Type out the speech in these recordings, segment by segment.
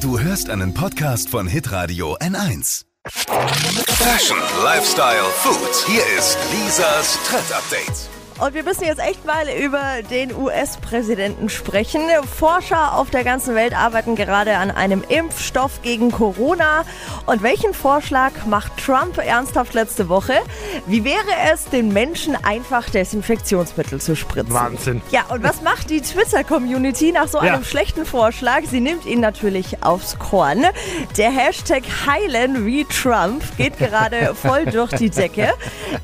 Du hörst einen Podcast von Hitradio N1. Fashion, Lifestyle, Food. Hier ist Lisas Trend Update. Und wir müssen jetzt echt mal über den US-Präsidenten sprechen. Forscher auf der ganzen Welt arbeiten gerade an einem Impfstoff gegen Corona. Und welchen Vorschlag macht Trump ernsthaft letzte Woche? Wie wäre es, den Menschen einfach Desinfektionsmittel zu spritzen? Wahnsinn. Ja, und was macht die Twitter-Community nach so Ja. einem schlechten Vorschlag? Sie nimmt ihn natürlich aufs Korn. Der Hashtag Heilen wie Trump geht gerade voll durch die Decke.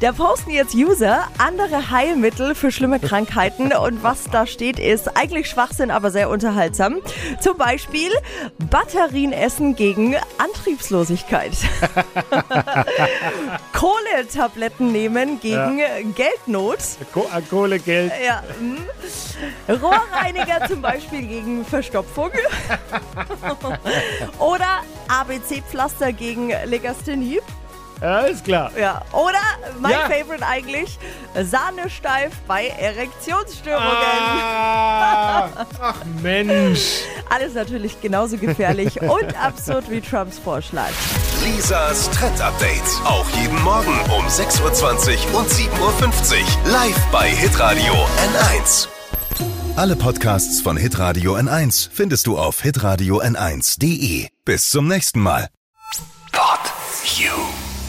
Da posten jetzt User andere Heilmittel für schlimme Krankheiten und was da steht ist eigentlich Schwachsinn, aber sehr unterhaltsam. Zum Beispiel Batterien essen gegen Antriebslosigkeit. Kohletabletten nehmen gegen Geldnot. Ko äh, Kohle, Geld. Ja. mm. Rohrreiniger zum Beispiel gegen Verstopfung. Oder ABC-Pflaster gegen Legasthenie. Ja, ist klar. Ja. Oder mein Ja. Favorite eigentlich, Sahne steif bei Erektionsstörungen. Ah, ach Mensch. Alles natürlich genauso gefährlich und absurd wie Trumps Vorschlag. Lisas Trend Update. Auch jeden Morgen um 6.20 Uhr und 7.50 Uhr. Live bei Hitradio N1. Alle Podcasts von Hitradio N1 findest du auf hitradio n1.de. Bis zum nächsten Mal. Pod You.